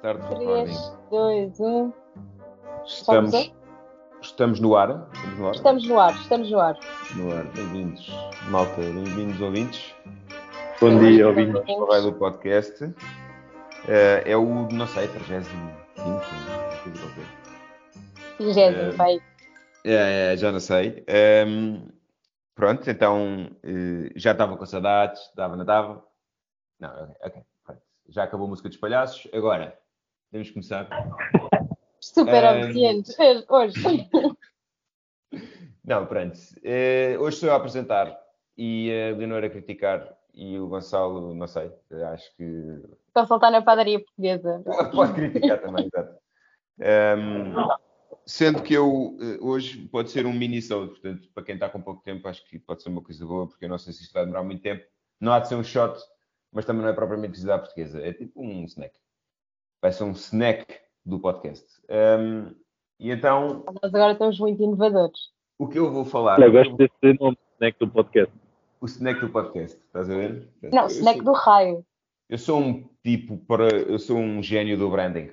Start recording. 3, 2, 1. Estamos, Estamos no ar. Estamos no ar. Estamos no ar, estamos no ar. No ar. Bem-vindos, malta. Bem-vindos, ouvintes. Bom dia, ouvintes. Vai do podcast. Eh, é o, não sei, 35, coisa qualquer. 20, É. vai. É, já não sei. Ehm, pronto, então eh, já estava com saudades, estava, não estava? Não, ok, ok. pronto. Já acabou a música dos palhaços. Agora, podemos começar. Super É. obediente hoje. Não, pronto. Eh, hoje sou eu a apresentar e a Leonor a criticar e o Gonçalo, não sei, acho que Estão a soltar na padaria portuguesa. pode criticar também, exato. Ehm, sendo que eu, eh, hoje, pode ser um mini-sode, portanto, para quem está com pouco tempo, acho que pode ser uma coisa boa, porque eu não sei se isto vai demorar muito tempo. Não há de ser um shot, mas também não é propriamente cozinha portuguesa, é tipo um snack. Vai ser um snack do podcast. Ehm, e então, Nós agora estamos muito inovadores. o que eu vou falar... Eu gosto desse nome snack do podcast. O snack do podcast, estás a ver? Não, Eu snack sou- do raio. Eu sou um tipo para. Eu sou um gênio do branding.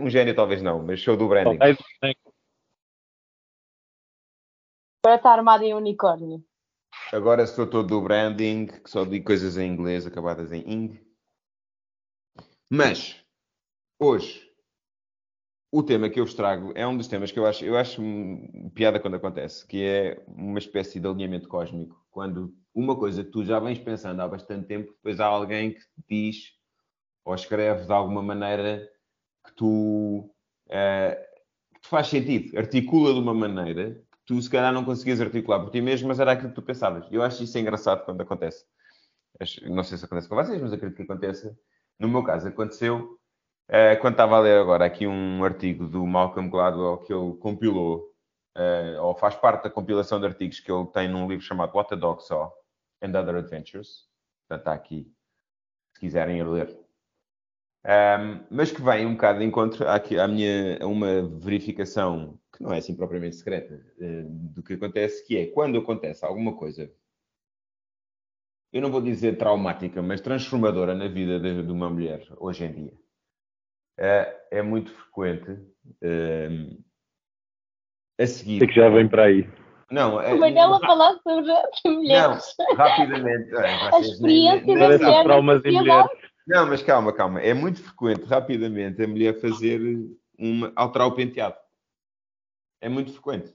Um gênio talvez não, mas sou do branding. Um. Para estar armado em unicórnio. Agora sou todo do branding, que só digo coisas em inglês acabadas em ing. Mas, hoje, o tema que eu vos trago é um dos temas que eu acho, eu acho piada quando acontece, que é uma espécie de alinhamento cósmico. Quando uma coisa que tu já vens pensando há bastante tempo, depois há alguém que diz ou escreve de alguma maneira que tu eh, que te faz sentido, articula de uma maneira que tu se calhar não conseguias articular por ti mesmo, mas era aquilo que tu pensavas. Eu acho isso engraçado quando acontece. Não sei se acontece com vocês, mas acredito que aconteça. No meu caso, aconteceu eh, quando estava a ler agora aqui um artigo do Malcolm Gladwell que ele compilou, eh, ou faz parte da compilação de artigos que ele tem num livro chamado What the Dog Saw and Other Adventures. Portanto, está aqui, se quiserem ir ler. Um, mas que vem um bocado de encontro àque- à, minha, a uma verificação que não é assim propriamente secreta eh, do que acontece, que é quando acontece alguma coisa, eu não vou dizer traumática, mas transformadora na vida de, de uma mulher hoje em dia. Eh, é muito frequente eh, a seguir. Sei que já vem para aí. Não, é, O Manela a falar sobre mulheres. não, rapidamente. olha, A nem- experiência nem da mulher traumas em mulheres. Não, mas calma, calma. É muito frequente, rapidamente, a mulher fazer uma, alterar o penteado. É muito frequente.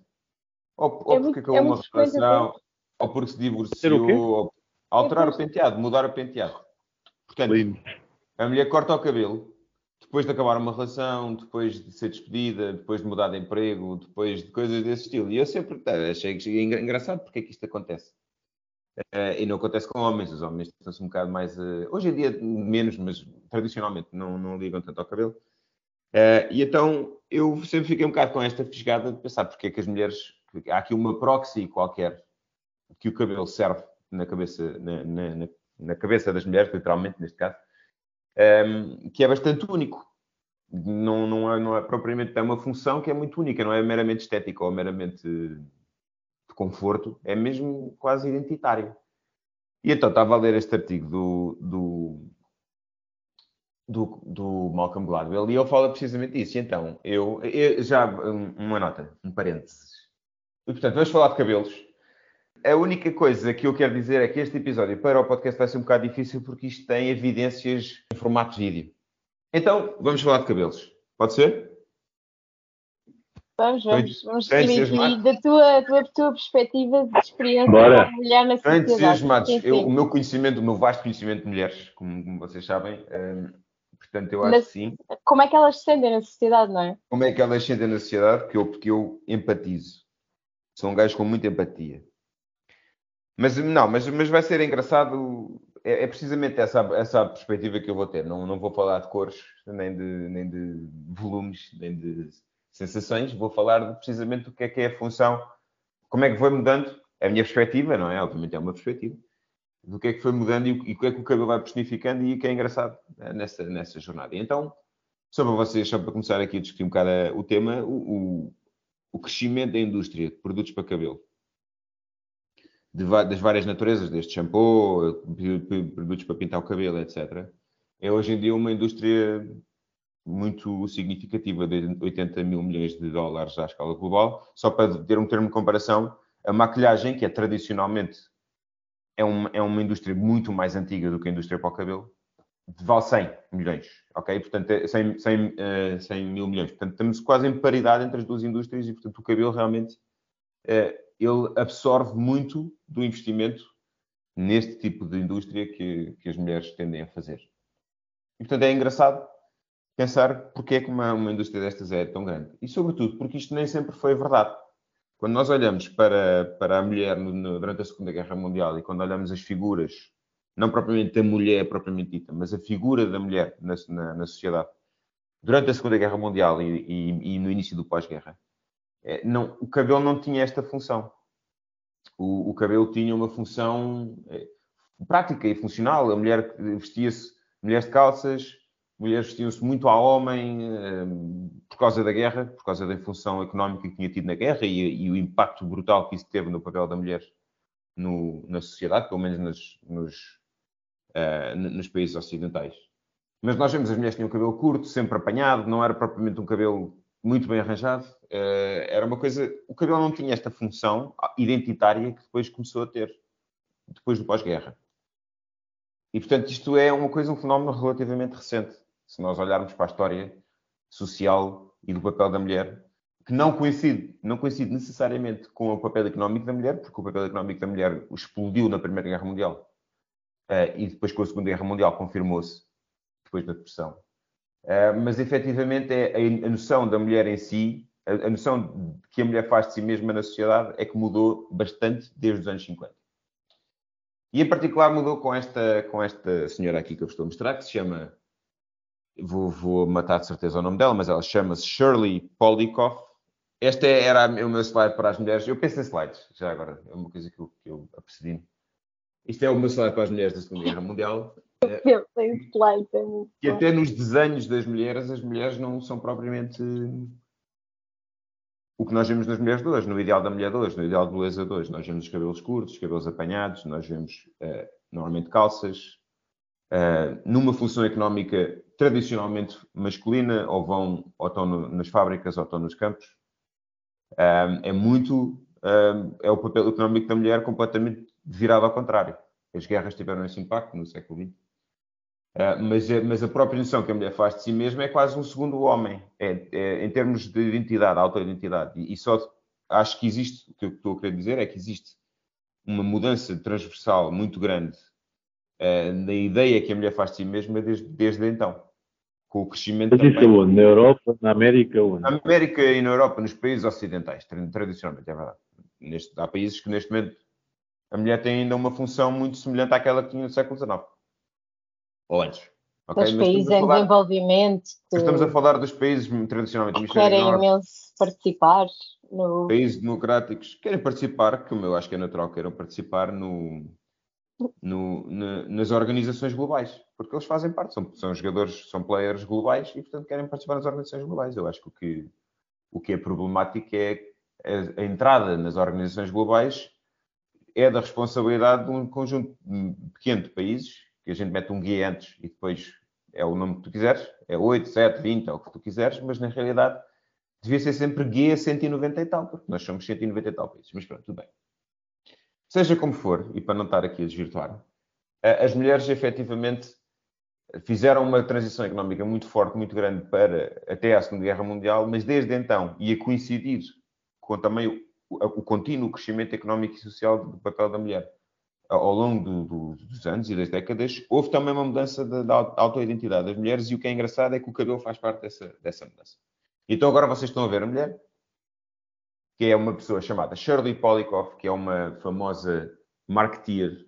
Ou, ou É porque acabou é uma frequente relação, ou porque se divorciou, ou alterar o penteado, mudar o penteado. Portanto, Lindo. a mulher corta o cabelo, depois de acabar uma relação, depois de ser despedida, depois de mudar de emprego, depois de coisas desse estilo. E eu sempre eh, achei engra- engraçado porque é que isto acontece. Eh, e não acontece com homens, os homens estão-se um bocado mais. eh, hoje em dia, menos, mas tradicionalmente não, não ligam tanto ao cabelo. Eh, e então eu sempre fiquei um bocado com esta fisgada de pensar porque é que as mulheres. Há aqui uma proxy qualquer que o cabelo serve na cabeça, na- na- na cabeça das mulheres, literalmente, neste caso, ehm, que é bastante único. Não, não, é, não é propriamente é uma função que é muito única, não é meramente estética ou meramente de conforto, é mesmo quase identitário. E então estava a ler este artigo do, do, do, do Malcolm Gladwell e ele fala precisamente disso. E então, eu, eu- já um- uma nota, um parênteses. E portanto, vamos falar de cabelos. A única coisa que eu quero dizer é que este episódio para o podcast vai ser um bocado difícil porque isto tem evidências em formato de vídeo. Então, vamos falar de cabelos. Pode ser? Vamos, vamos, vamos Bem seguir aqui da tua, tua, tua perspectiva de experiência Bora. como mulher na Estão sociedade. entusiasmados. Eu- o meu conhecimento, o meu vasto conhecimento de mulheres, como, como vocês sabem, hum, portanto, eu acho Mas- que sim. Como é que elas se sentem na sociedade, não é? Como é que elas sentem na sociedade? Porque eu, porque eu empatizo. Sou um gajo com muita empatia. Mas não, mas, mas vai ser engraçado. É, é precisamente essa, essa perspectiva que eu vou ter. Não, não vou falar de cores, nem de, nem de volumes, nem de sensações. Vou falar de, precisamente do que é que é a função, como é que foi mudando a minha perspectiva, não é? Obviamente é uma perspectiva. Do que é que foi mudando e, o- que é que o cabelo vai personificando e o que é engraçado eh, nessa, nessa jornada. Então, só para vocês, só para começar aqui a discutir um bocado o tema, o, o- o crescimento da indústria de produtos para cabelo. De das várias naturezas, desde shampoo, produtos para pintar o cabelo, etc. É hoje em dia uma indústria muito significativa de 80 mil milhões de dólares à escala global. Só para ter um termo de comparação, a maquilhagem, que é tradicionalmente é é uma indústria muito mais antiga do que a indústria para o cabelo, vale 100 milhões, ok? Portanto, 100, 100, 100 mil milhões. Portanto, estamos quase em paridade entre as duas indústrias e, portanto, o cabelo realmente eh, ele absorve muito do investimento neste tipo de indústria que, que as mulheres tendem a fazer. E, portanto, é engraçado pensar porque é que uma, uma indústria destas é tão grande. E, sobretudo, porque isto nem sempre foi verdade. Quando nós olhamos para, para a mulher no, no, durante a Segunda Guerra Mundial e quando olhamos as figuras, não propriamente a mulher propriamente dita, mas a figura da mulher na, na, na sociedade, durante a Segunda Guerra Mundial e, e, e no início do pós-guerra, não, o cabelo não tinha esta função. O, o cabelo tinha uma função é, prática e funcional. A mulher vestia-se, mulheres de calças, mulheres vestiam-se muito ao homem é, por causa da guerra, por causa da função económica que tinha tido na guerra e, e o impacto brutal que isso teve no papel da mulher no, na sociedade, pelo menos nas, nos, uh, nos países ocidentais. Mas nós vemos as mulheres tinham cabelo curto, sempre apanhado, não era propriamente um cabelo muito bem arranjado. Uh, era uma coisa. O cabelo não tinha esta função identitária que depois começou a ter, depois do pós-guerra. E, portanto, isto é uma coisa, um fenómeno relativamente recente. Se nós olharmos para a história social e do papel da mulher, que não coincide, não coincide necessariamente com o papel económico da mulher, porque o papel económico da mulher explodiu na Primeira Guerra Mundial uh, e depois com a Segunda Guerra Mundial confirmou-se, depois da depressão. Uh, mas efetivamente é a, a, noção da mulher em si, a, a, noção que a mulher faz de si mesma na sociedade é que mudou bastante desde os anos 50. E em particular mudou com esta, com esta senhora aqui que eu estou a mostrar, que se chama, vou, vou matar de certeza o nome dela, mas ela chama-se Shirley Polikoff. Esta era o meu slide para as mulheres. Eu penso em slides, já agora, é uma coisa que eu, que eu apercebi. Isto é o meu slide para as mulheres da Segunda Guerra Mundial. Slides, é muito E até nos desenhos das mulheres, as mulheres não são propriamente o que nós vemos nas mulheres de hoje, no ideal da mulher de hoje, no ideal de beleza de hoje. Nós vemos os cabelos curtos, os cabelos apanhados, nós vemos uh, normalmente calças, uh, numa função económica tradicionalmente masculina, ou vão ou estão no, nas fábricas ou estão nos campos. Um, é muito, é o papel económico da mulher completamente virado ao contrário. As guerras tiveram esse impacto no século XX. Uh, mas, mas, a própria noção que a mulher faz de si mesma é quase um segundo homem, é, é, em termos de identidade, autoidentidade. E, e só acho que existe, o que eu estou a querer dizer é que existe uma mudança transversal muito grande uh, na ideia que a mulher faz de si mesma desde, desde então. Com o crescimento. Mas isso também, onde? Na Europa, na América? Onde? Na América e na Europa, nos países ocidentais, tradicionalmente, é verdade. Neste, há países que neste momento a mulher tem ainda uma função muito semelhante àquela que tinha no século XIX. Ou antes. Okay? Os países em falar, desenvolvimento. Que... Estamos a falar dos países tradicionalmente querem imenso participar. No... Países democráticos querem participar, como eu acho que é natural, queiram participar no, no, na, nas organizações globais, porque eles fazem parte, são, são jogadores, são players globais e, portanto, querem participar nas organizações globais. Eu acho que o que, o que é problemático é a, a entrada nas organizações globais é da responsabilidade de um conjunto pequeno de países, que a gente mete um guia antes e depois é o nome que tu quiseres, é 8, 7, 20, é o que tu quiseres, mas na realidade devia ser sempre guia 190 e tal, porque nós somos 190 e tal países. Mas pronto, tudo bem. Seja como for, e para não estar aqui a desvirtuar, as mulheres efetivamente fizeram uma transição económica muito forte, muito grande para até à Segunda Guerra Mundial, mas desde então, e a coincidir com também o contínuo crescimento económico e social do papel da mulher ao longo do, do, dos anos e das décadas, houve também uma mudança da, da autoidentidade das mulheres e o que é engraçado é que o cabelo faz parte dessa, dessa mudança. Então agora vocês estão a ver a mulher, que é uma pessoa chamada Shirley Polikoff, que é uma famosa marketeer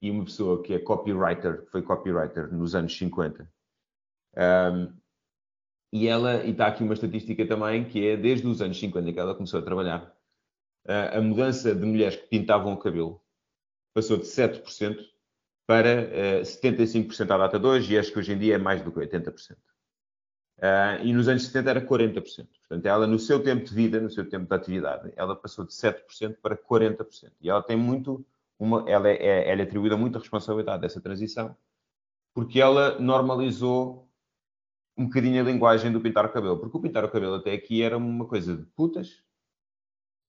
e uma pessoa que é copywriter, que foi copywriter nos anos 50. Um, e ela, e está aqui uma estatística também, que é desde os anos 50 que ela começou a trabalhar, a mudança de mulheres que pintavam o cabelo passou de 7% para 75% à data de hoje, e acho que hoje em dia é mais do que 80%. e nos anos 70 era 40%. Portanto, ela, no seu tempo de vida, no seu tempo de atividade, ela passou de 7% para 40%. E ela tem muito, uma, ela, é, ela é atribuída muita responsabilidade dessa transição, porque ela normalizou um bocadinho a linguagem do pintar o cabelo, porque o pintar o cabelo até aqui era uma coisa de putas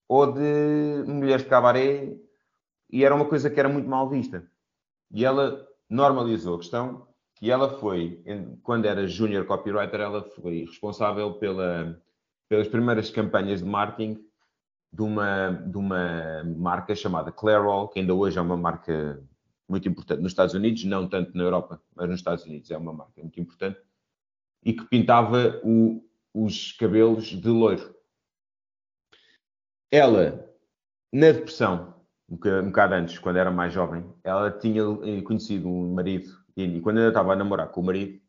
ou de mulheres de cabaré e era uma coisa que era muito mal vista. E ela normalizou a questão e ela foi, quando era junior copywriter, ela foi responsável pela, pelas primeiras campanhas de marketing de uma, de uma marca chamada Clairol, que ainda hoje é uma marca muito importante nos Estados Unidos, não tanto na Europa, mas nos Estados Unidos é uma marca muito importante, e que pintava o, os cabelos de loiro. Ela, na depressão, um bocado antes, quando era mais jovem, ela tinha eh, conhecido um marido, e quando ainda estava a namorar com o marido,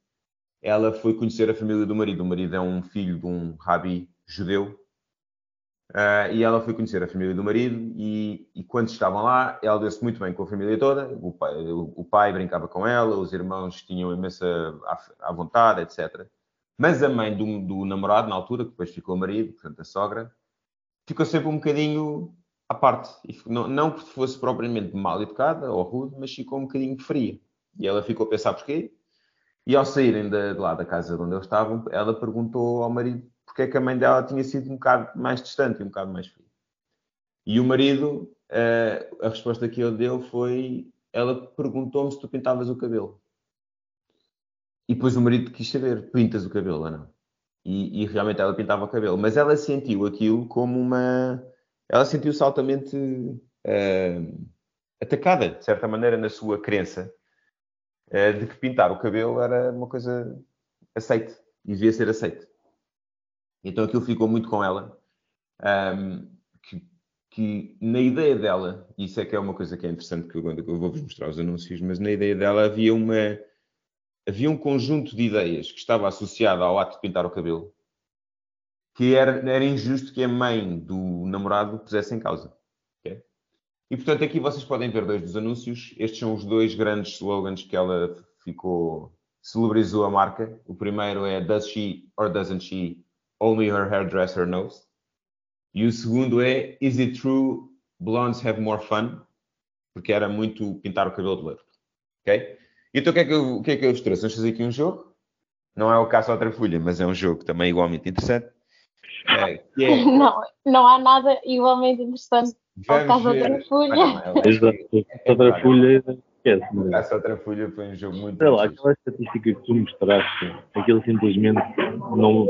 ela foi conhecer a família do marido. O marido é um filho de um rabi judeu, Uh, e ela foi conhecer a família do marido e, e quando estavam lá, ela deu-se muito bem com a família toda. O pai, o, o pai, brincava com ela, os irmãos tinham imensa à, vontade, etc. Mas a mãe do, do, namorado, na altura, que depois ficou marido, portanto a sogra, ficou sempre um bocadinho à parte. Não, não que fosse propriamente mal educada ou rude, mas ficou um bocadinho fria. E ela ficou a pensar porquê. E ao saírem de, de lá da casa onde eles estavam, ela perguntou ao marido porque é que a mãe dela tinha sido um bocado mais distante e um bocado mais fria. E o marido, uh, a resposta que ele deu foi: ela perguntou-me se tu pintavas o cabelo. E depois o marido quis saber: pintas o cabelo ou não? E, e, realmente ela pintava o cabelo. Mas ela sentiu aquilo como uma. Ela sentiu-se altamente uh, atacada, de certa maneira, na sua crença uh, de que pintar o cabelo era uma coisa aceite e devia ser aceite. Então aquilo ficou muito com ela. Um, que, que, na ideia dela, isso é que é uma coisa que é interessante que eu, eu vou-vos mostrar os anúncios, mas na ideia dela havia uma havia um conjunto de ideias que estava associado ao ato de pintar o cabelo que era, era injusto que a mãe do namorado pusesse em causa. Okay? E portanto aqui vocês podem ver dois dos anúncios. Estes são os dois grandes slogans que ela ficou celebrizou a marca. O primeiro é Does she or doesn't she Only Her Hairdresser Knows. E o segundo é Is It True Blondes Have More Fun? Porque era muito pintar o cabelo de loiro. Ok? Então o que, é que eu, que é que eu vos trouxe? Vamos fazer aqui um jogo. Não é o Caça Outra Folha, mas é um jogo também igualmente interessante. É, é... Não, não há nada igualmente interessante ao Caça Outra Folha. Exato. Outra Folha esquece. Caça Outra Folha foi um jogo muito. Sei lá, aquela estatística que tu mostraste, aquilo simplesmente não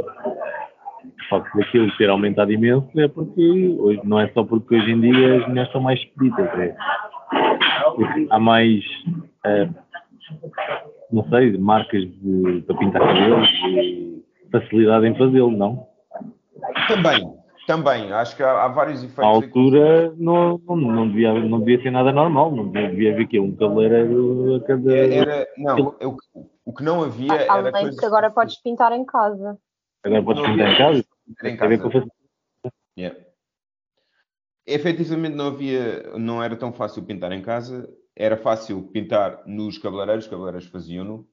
o facto daquilo ter aumentado imenso é porque hoje, não é só porque hoje em dia as mulheres são mais expeditas, é porque há mais, é, não sei, marcas de, para pintar cabelos e facilidade em fazê-lo, não? Também, também, acho que há, há vários efeitos. À altura não, não, não, devia, não devia ser nada normal, não devia haver que um cabeleireiro a cada. Era, não, eu, o que não havia era. Além de que agora podes pintar em casa. Agora podes pintar em casa? Em casa. Yeah. Efetivamente não havia, não era tão fácil pintar em casa, era fácil pintar nos cabeleireiros, os cabeleireiros faziam-no,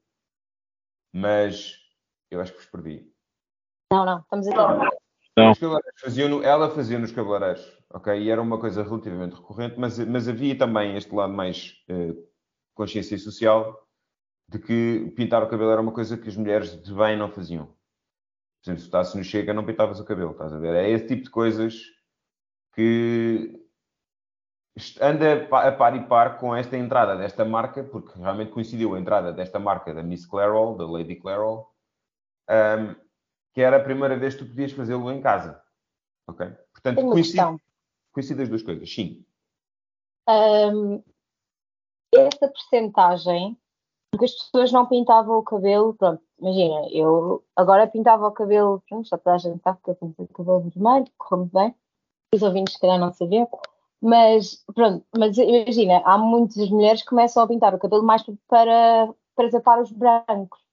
mas eu acho que vos perdi. Não, não, estamos aqui. Não. Ela fazia nos cabeleireiros, ok? E era uma coisa relativamente recorrente, mas, mas havia também este lado mais uh, consciência social de que pintar o cabelo era uma coisa que as mulheres de bem não faziam. Por exemplo, se estás no Chega, não pintavas o cabelo, estás a ver? É esse tipo de coisas que anda a par e par com esta entrada desta marca, porque realmente coincidiu a entrada desta marca da Miss Clairol, da Lady Clairol, um, que era a primeira vez que tu podias fazê-lo em casa. Ok? Portanto, coincide, coincide as duas coisas, sim. Um, essa percentagem porque as pessoas não pintavam o cabelo, pronto, imagina, eu agora pintava o cabelo, pronto, já toda a gente sabe que eu pintei o cabelo vermelho, correu bem, os ouvintes se calhar não sabiam, mas pronto, mas imagina, há muitas mulheres que começam a pintar o cabelo mais para, para tapar os brancos,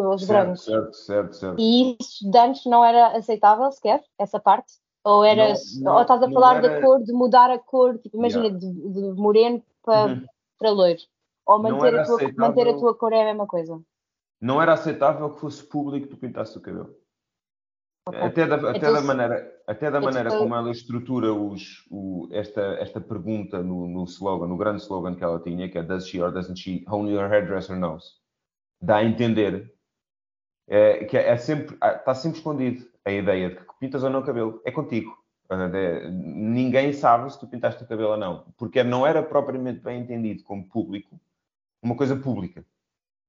os cabelos certo, brancos. Certo, certo, certo. E isso de antes não era aceitável sequer, essa parte? Ou, era, não, não, ou estás a falar era... da cor, de mudar a cor, tipo, imagina, yeah. de, de, moreno para, uhum. para loiro. Ou manter a, tua, manter a tua cor é a mesma coisa? Não era aceitável que fosse público tu pintasse o cabelo. Okay. Até da, até então, da maneira, até da maneira como ela estrutura os, o, esta, esta pergunta no, no slogan, no grande slogan que ela tinha, que é Does she or doesn't she, only your hairdresser knows? Dá a entender é, que é sempre, ah, está sempre escondido a ideia de que pintas ou não o cabelo. É contigo. É, ninguém sabe se tu pintaste o cabelo ou não, porque não era propriamente bem entendido como público uma coisa pública.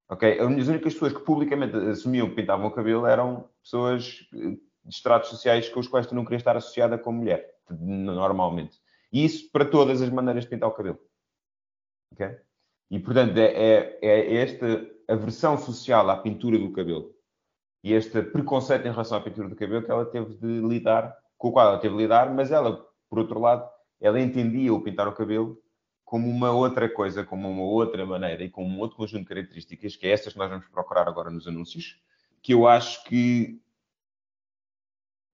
Ok? As únicas pessoas que publicamente assumiam que pintavam o cabelo eram pessoas eh, de estratos sociais com os quais tu não querias estar associada como mulher, normalmente. E isso para todas as maneiras de pintar o cabelo. Ok? E, portanto, é, é, é esta aversão social à pintura do cabelo e este preconceito em relação à pintura do cabelo que ela teve de lidar, com o qual ela teve de lidar, mas ela, por outro lado, ela entendia o pintar o cabelo como uma outra coisa, como uma outra maneira e com um outro conjunto de características, que é essas que nós vamos procurar agora nos anúncios, que eu acho que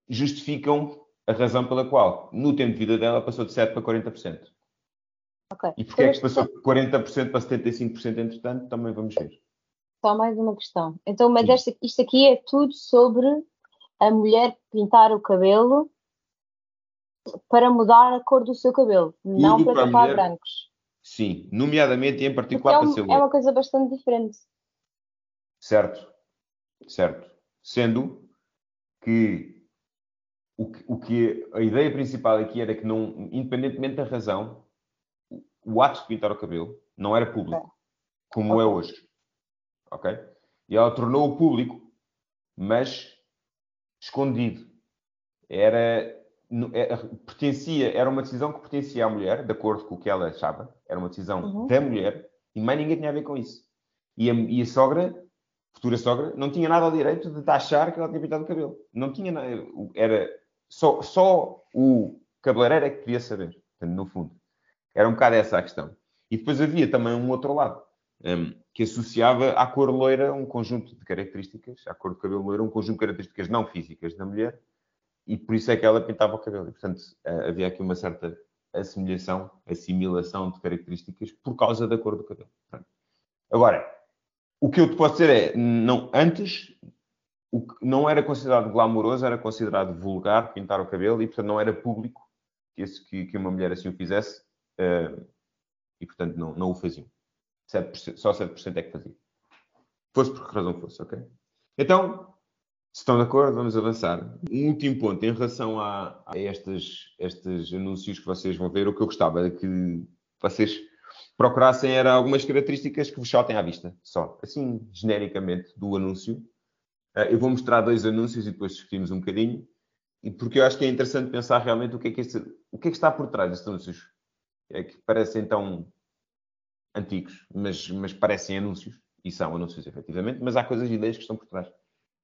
justificam a razão pela qual, no tempo de vida dela, passou de 7% para 40%. Okay. E porquê é que passou de 40% para 75% entretanto, também vamos ver. Só mais uma questão. Então, mas esta, isto aqui é tudo sobre a mulher pintar o cabelo para mudar a cor do seu cabelo, tudo não para tapar mulher... brancos. Sim, nomeadamente e em particular é, um, para É uma coisa bastante diferente. Certo, certo. Sendo que o, que o que a ideia principal aqui era que não, independentemente da razão, o ato de pintar o cabelo não era público, como okay. é hoje ok? E ela tornou-o público, mas escondido. Era, era, é, pertencia, era uma decisão que pertencia à mulher, de acordo com o que ela achava, era uma decisão uhum. da mulher, e mais ninguém tinha a ver com isso. E a, e a sogra, futura sogra, não tinha nada ao direito de achar que ela tinha pintado o cabelo. Não tinha nada, era só, só o cabeleireiro é que queria saber, no fundo. Era um bocado essa a questão. E depois havia também um outro lado um, que associava à cor loira um conjunto de características, à cor do cabelo loiro, um conjunto de características não físicas da mulher, e por isso é que ela pintava o cabelo. E, portanto, havia aqui uma certa assimilação, assimilação de características por causa da cor do cabelo. Agora, o que eu te posso dizer é, não, antes, o que não era considerado glamouroso, era considerado vulgar pintar o cabelo, e, portanto, não era público que, esse, que, que uma mulher assim o fizesse, uh, e, portanto, não, não o faziam. 7%, só 7% é que fazia. Fosse por que razão fosse, ok? Então, se estão de acordo, vamos avançar. Um último ponto em relação a, a estes, estes anúncios que vocês vão ver, o que eu gostava de que vocês procurassem era algumas características que vos saltem à vista, só, assim, genericamente, do anúncio. Eh, eu vou mostrar dois anúncios e depois discutimos um bocadinho, e porque eu acho que é interessante pensar realmente o que é que, este, o que, é que está por trás destes anúncios, é que parecem tão antigos, mas, mas parecem anúncios, e são anúncios efetivamente, mas há coisas e ideias que estão por trás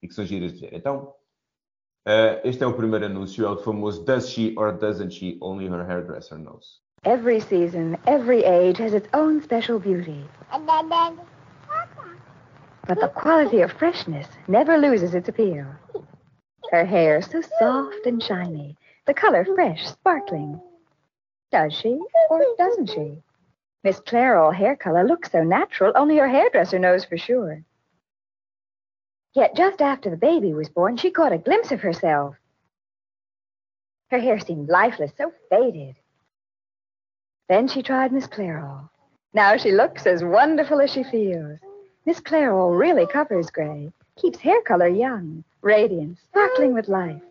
e que são giras de ver. Então, uh, este é o primeiro anúncio, é o famoso Does she or doesn't she only her hairdresser knows? Every season, every age has its own special beauty. But the quality of freshness never loses its appeal. Her hair so soft and shiny, the color fresh, sparkling. Does she or doesn't she? Miss Clairol hair color looks so natural, only her hairdresser knows for sure. Yet just after the baby was born, she caught a glimpse of herself. Her hair seemed lifeless, so faded. Then she tried Miss Clairol. Now she looks as wonderful as she feels. Miss Clairol really covers gray, keeps hair color young, radiant, sparkling with life.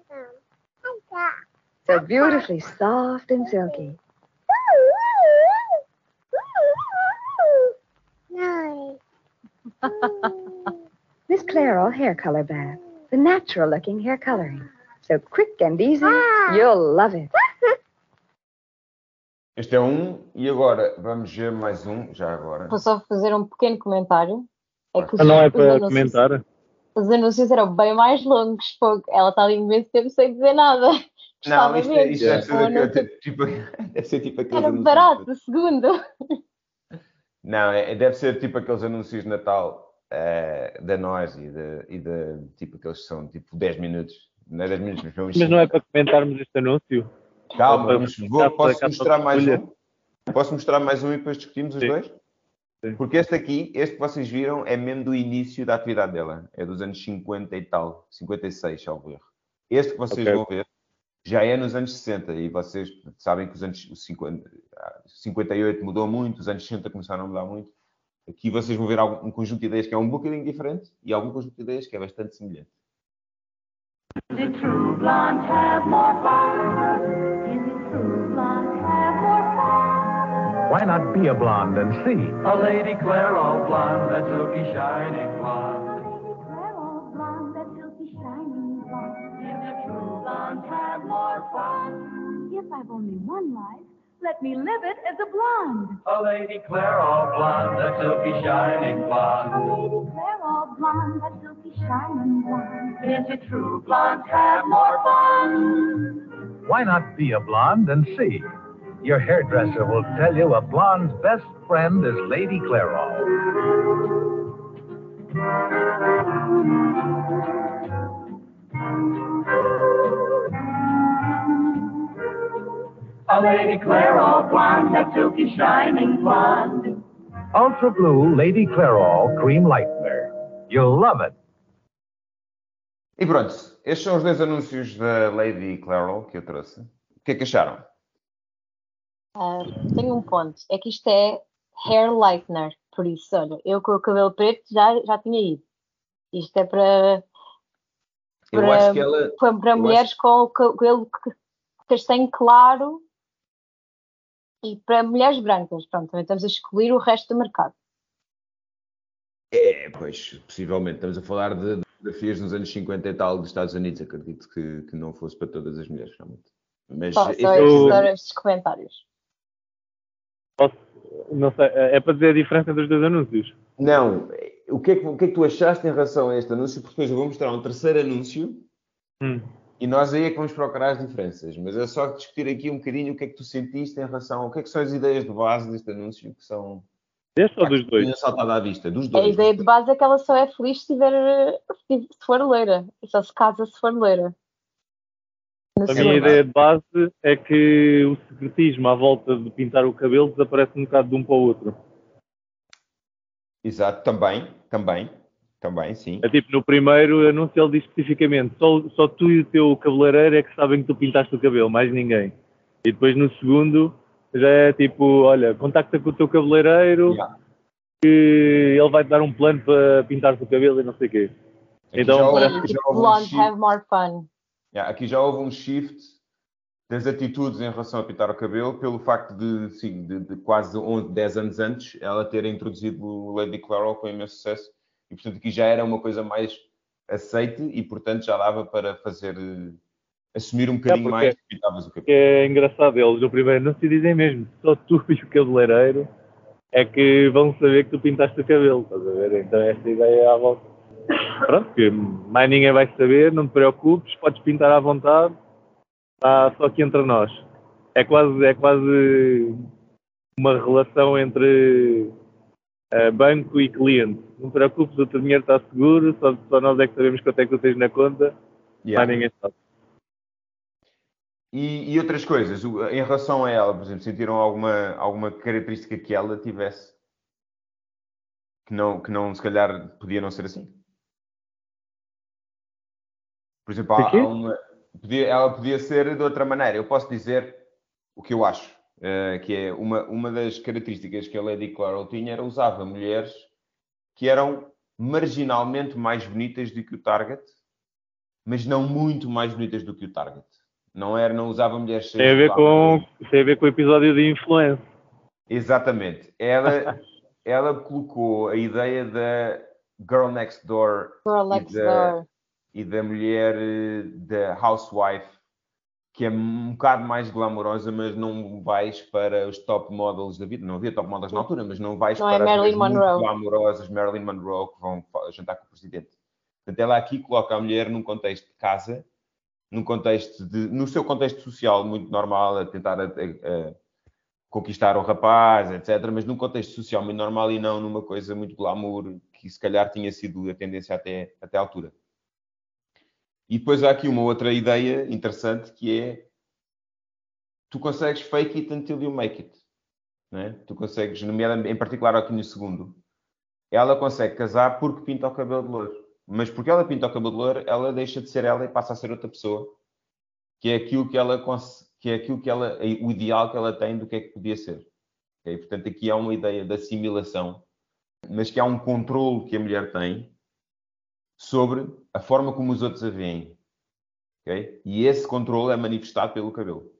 So beautifully soft and silky. Miss Clairol Hair Color Bath. The natural looking hair coloring. So quick and easy, you'll love it. Este é um, e agora vamos ver mais um, já agora. Vou só fazer um pequeno comentário. É que ah, não é para comentar? Os anúncios eram bem mais longos. Ela está ali imenso tempo sem dizer nada. Não, isto, é, isto deve, ser tipo, deve ser tipo aqueles Era barato, segundo. Não, é, deve ser tipo aqueles anúncios de Natal uh, da nós e de, e de tipo aqueles que são tipo 10 minutos. Não é 10 minutos, mas. Mas não é para comentarmos este anúncio? Calma, vamos, vou, posso mostrar mais um? Posso mostrar mais um e depois discutimos os Sim. dois? Sim. Porque este aqui, este que vocês viram, é mesmo do início da atividade dela. É dos anos 50 e tal, 56, salvo erro. Este que vocês okay. vão ver já é nos anos 60 e vocês sabem que os anos 50, 58 mudou muito, os anos 60 começaram a mudar muito. Aqui vocês vão ver algum, um conjunto de ideias que é um bocadinho diferente e algum conjunto de ideias que é bastante semelhante. The true blonde have more fun. Is it true blonde have more fun? Why not be a blonde and see? A Lady Clairol blonde, that silky shining blonde have more fun? If I've only one life, let me live it as a blonde. A Lady Clairol blonde, that silky shining blonde. A lady Claire all blonde, that silky shining blonde. Oh, is it true blonde have more fun? Why not be a blonde and see? Your hairdresser will tell you a blonde's best friend is Lady Clairol. A Lady Clairol blonde, that silky shining blonde. Ultra Blue Lady Clairol Cream Lightener. You'll love it. E pronto, estes são os dois anúncios da Lady Clairol que eu trouxe. O que é que acharam? Ah, tenho um ponto. É que isto é hair lightener. Por isso, olha, eu com o cabelo preto já, já tinha ido. Isto é para, Eu Para- acho que ela. para, mulheres com o ca- cabelo ca- castanho claro e para mulheres brancas. Pronto, também estamos a excluir o resto do mercado. É, pois, possivelmente. Estamos a falar de de fotografias nos anos 50 e tal dos Estados Unidos. Acredito que, que não fosse para todas as mulheres, realmente. Mas estes, eu- só estes comentários. Posso, não sei, é para dizer a diferença entre os dois anúncios. Não, o que, é que, o que é que tu achaste em relação a este anúncio? Porque depois eu vou mostrar um terceiro anúncio Hum. E nós aí é que vamos procurar as diferenças. Mas é só discutir aqui um bocadinho o que é que tu sentiste em relação. O que é que são as ideias de base deste anúncio que são. Deste ou dos dois? Tinha saltado à vista, dos A dois. ideia de base é que ela só é feliz se, tiver, se for loira. E só se casa se for loira. A minha ideia de base é que o secretismo à volta de pintar o cabelo desaparece um bocado de um para o outro. Exato, também, também, também, sim. É tipo, no primeiro anúncio ele diz especificamente só, só tu e o teu cabeleireiro é que sabem que tu pintaste o cabelo, mais ninguém. E depois no segundo já é tipo, olha, contacta com o teu cabeleireiro Yeah. que ele vai-te dar um plano para pintar o cabelo e não sei o quê. Aqui Então, já houve- parece já houve um shift- have more fun. Yeah, aqui já houve um shift das atitudes em relação a pintar o cabelo, pelo facto de, sim, de, de quase 11, 10 anos antes, ela ter introduzido o Lady Clairol com imenso sucesso. E, portanto, aqui já era uma coisa mais aceite e, portanto, já dava para fazer... eh, assumir um bocadinho porque- mais que pintavas o cabelo. é engraçado, eles no primeiro anúncio dizem mesmo, só tu e o cabeleireiro é que vão saber que tu pintaste o cabelo, estás a ver? Então esta ideia é à volta. Pronto, que mais ninguém vai saber, não te preocupes, podes pintar à vontade, está só aqui entre nós. É quase, é quase uma relação entre banco e cliente. Não te preocupes, o teu dinheiro está seguro, só, só nós é que sabemos quanto é que tu tens na conta, Yeah. mais ninguém sabe. E, e outras coisas, em relação a ela, por exemplo, sentiram alguma, alguma característica que ela tivesse que não, que não, se calhar, podia não ser assim? Por exemplo, há, há uma, podia- ela podia ser de outra maneira. Eu posso dizer o que eu acho, eh, que é uma, uma das características que a Lady Clairol tinha era usava mulheres que eram marginalmente mais bonitas do que o Target, mas não muito mais bonitas do que o Target. Não era, não usava mulheres Tem a ver com, tem a ver com o episódio de influência. Exatamente. Ela, ela colocou a ideia da Girl Next Door Girl next da- door. e da mulher eh, da housewife, que é um bocado mais glamourosa, mas não vais para os top models da vida. Não havia top models na altura, mas não vais Não é para as Marilyn Monroe. muito glamourosas, Marilyn Monroe, que vão jantar com o presidente. Portanto, ela aqui coloca a mulher num contexto de casa, num contexto de, no seu contexto social muito normal, a tentar a- a- a conquistar o rapaz, etc. Mas num contexto social muito normal e não numa coisa muito glamour, que se calhar tinha sido a tendência até, até à altura. E depois há aqui uma outra ideia interessante que é tu consegues fake it until you make it. É? Tu consegues, em particular aqui no segundo, ela consegue casar porque pinta o cabelo de loiro. Mas porque ela pinta o cabelo de loiro, ela deixa de ser ela e passa a ser outra pessoa. Que é aquilo que ela, que é aquilo que ela, o ideal que ela tem do que é que podia ser. Ok? Portanto, aqui há uma ideia de assimilação mas que há um controle que a mulher tem sobre a forma como os outros a veem. ok? E esse controle é manifestado pelo cabelo.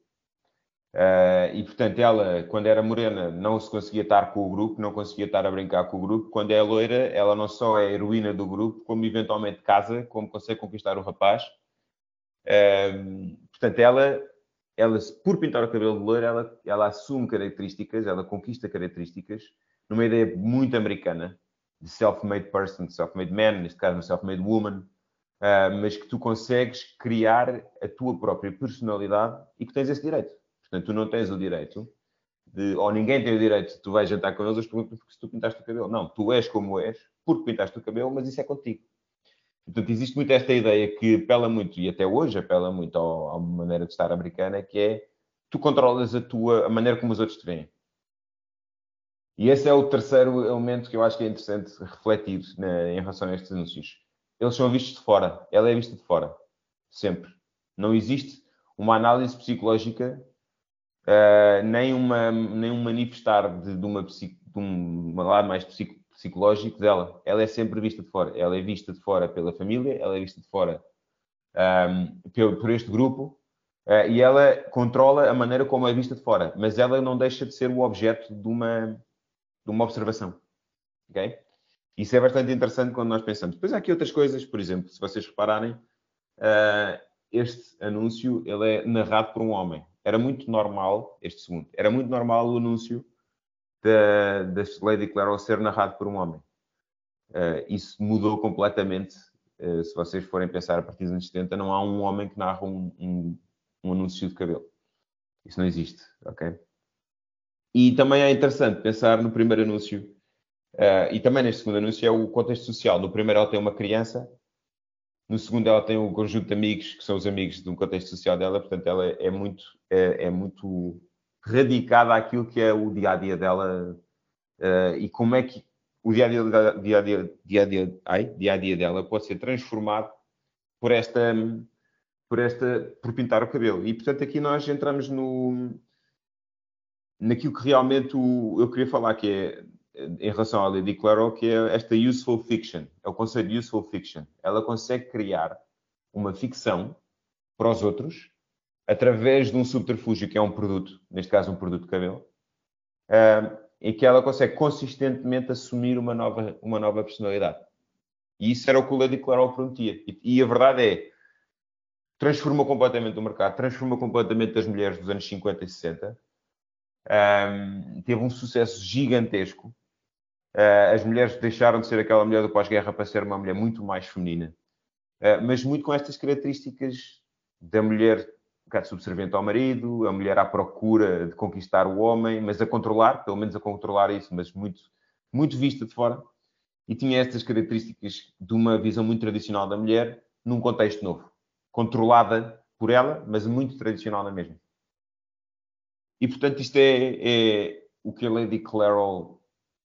Uh, e portanto, ela, quando era morena, não se conseguia estar com o grupo, não conseguia estar a brincar com o grupo. Quando é loira, ela não só é heroína do grupo, como eventualmente casa, como consegue conquistar o rapaz. Uh, portanto, ela, ela, por pintar o cabelo de loira, ela, ela assume características, ela conquista características, numa ideia muito americana, de self-made person, self-made man, neste caso, self-made woman, uh, mas que tu consegues criar a tua própria personalidade e que tens esse direito. Portanto, tu não tens o direito de, ou ninguém tem o direito tu vais jantar com eles porque se tu pintaste o cabelo. Não, tu és como és, porque pintaste o cabelo, mas isso é contigo. Portanto, existe muito esta ideia que apela muito, e até hoje apela muito à maneira de estar americana, que é tu controlas a tua, a maneira como os outros te veem. E esse é o terceiro elemento que eu acho que é interessante refletir né, em relação a estes anúncios. Eles são vistos de fora. Ela é vista de fora. Sempre. Não existe uma análise psicológica uh, nem, uma, nem um manifestar de, de, uma, de um lado mais psicológico dela. Ela é sempre vista de fora. Ela é vista de fora pela família, ela é vista de fora um, ehm, por, por, este grupo uh, e ela controla a maneira como é vista de fora. Mas ela não deixa de ser o objeto de uma, de uma observação. Ok? Isso é bastante interessante quando nós pensamos. Depois há aqui outras coisas, por exemplo, se vocês repararem, uh, este anúncio ele é narrado por um homem era muito normal, este segundo, era muito normal o anúncio da, Lady Claro ser narrado por um homem. Uh, isso mudou completamente. Uh, se vocês forem pensar a partir dos anos 70, não há um homem que narra um, um, um anúncio de cabelo. Isso não existe, ok? E também é interessante pensar no primeiro anúncio, uh, e também neste segundo anúncio, é o contexto social. No primeiro ela tem uma criança no segundo, ela tem um conjunto de amigos, que são os amigos de um contexto social dela, portanto, ela é muito, é, é muito radicada àquilo que é o dia a dia dela uh, e como é que o dia a dia, dia, a dia, dia, a dia, dia a dia dela pode ser transformado por esta, por esta, por pintar o cabelo. E portanto, aqui nós entramos no naquilo que realmente o, eu queria falar, que é em relação à Lady Claro, que é esta useful fiction, é o conceito de useful fiction. Ela consegue criar uma ficção para os outros através de um subterfúgio que é um produto, neste caso um produto de cabelo, uh, em que ela consegue consistentemente assumir uma nova, uma nova personalidade. E isso era o que o Lady Claro prometia. E, e a verdade é, transformou completamente o mercado, transformou completamente as mulheres dos anos 50 e 60, um, teve um sucesso gigantesco. Uh, as mulheres deixaram de ser aquela mulher do pós-guerra para ser uma mulher muito mais feminina. Uh, mas muito com estas características da mulher um bocado subserviente ao marido, a mulher à procura de conquistar o homem, mas a controlar, pelo menos a controlar isso, mas muito, muito vista de fora. E tinha estas características de uma visão muito tradicional da mulher num contexto novo. Controlada por ela, mas muito tradicional na mesma. E, portanto, isto é, é o que a Lady Clairol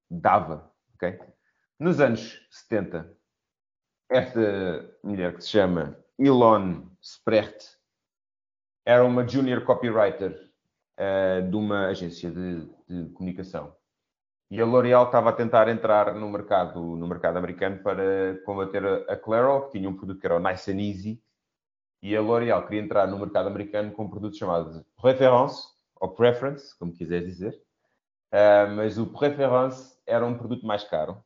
dava. Okay? Nos anos 70, esta mulher que se chama Elon Sprecht era uma junior copywriter uh, de uma agência de, de, comunicação. E a L'Oréal estava a tentar entrar no mercado, no mercado americano para combater a, Clairol, que tinha um produto que era o Nice and Easy, e a L'Oréal queria entrar no mercado americano com um produto chamado Reference, ou Preference, como quiser dizer, uh, mas o Preference era um produto mais caro,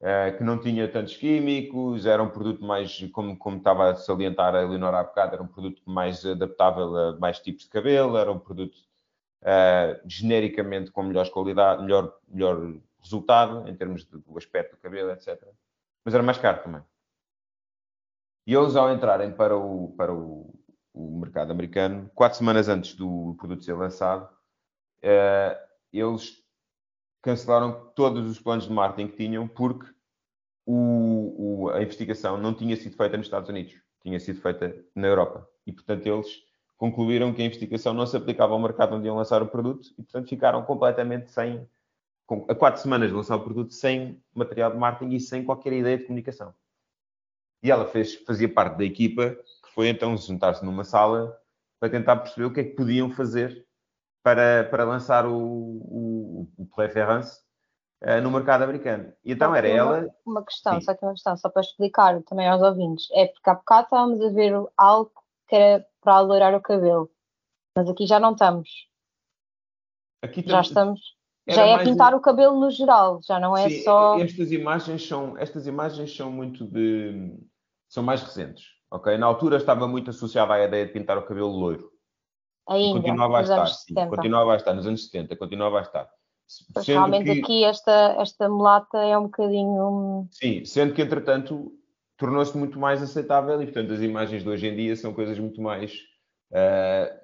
uh, que não tinha tantos químicos, era um produto mais, como, como estava a salientar a Eleonora há bocado, era um produto mais adaptável a mais tipos de cabelo, era um produto uh, genericamente com melhor qualidade, melhor, melhor resultado em termos do aspecto do cabelo, etc. Mas era mais caro também. E eles, ao entrarem para o, para o, o mercado americano, quatro semanas antes do produto ser lançado, uh, eles cancelaram todos os planos de marketing que tinham porque o, o, a investigação não tinha sido feita nos Estados Unidos, tinha sido feita na Europa. E, portanto, eles concluíram que a investigação não se aplicava ao mercado onde iam lançar o produto e, portanto, ficaram completamente sem, com, a quatro semanas de lançar o produto, sem material de marketing e sem qualquer ideia de comunicação. E ela fez, fazia parte da equipa que foi então juntar-se numa sala para tentar perceber o que é que podiam fazer para, para lançar o, o, o Preference eh, no mercado americano. E então Só era uma- ela. Uma questão, Sim. só que uma questão, só para explicar também aos ouvintes. É porque há bocado estávamos a ver algo que era para alourar o cabelo. Mas aqui já não estamos. Aqui Já tam- estamos. Já é pintar o cabelo no geral, já não é Sim, só. Estas imagens são, estas imagens são muito de. são mais recentes. Ok? Na altura estava muito associada à ideia de pintar o cabelo loiro. Ainda, continuava a estar, sim, 70. continuava a estar, nos anos 70, continuava a estar. Mas Sendo realmente que- aqui esta, esta mulata é um bocadinho. Sim, sendo que entretanto tornou-se muito mais aceitável e portanto as imagens de hoje em dia são coisas muito mais eh,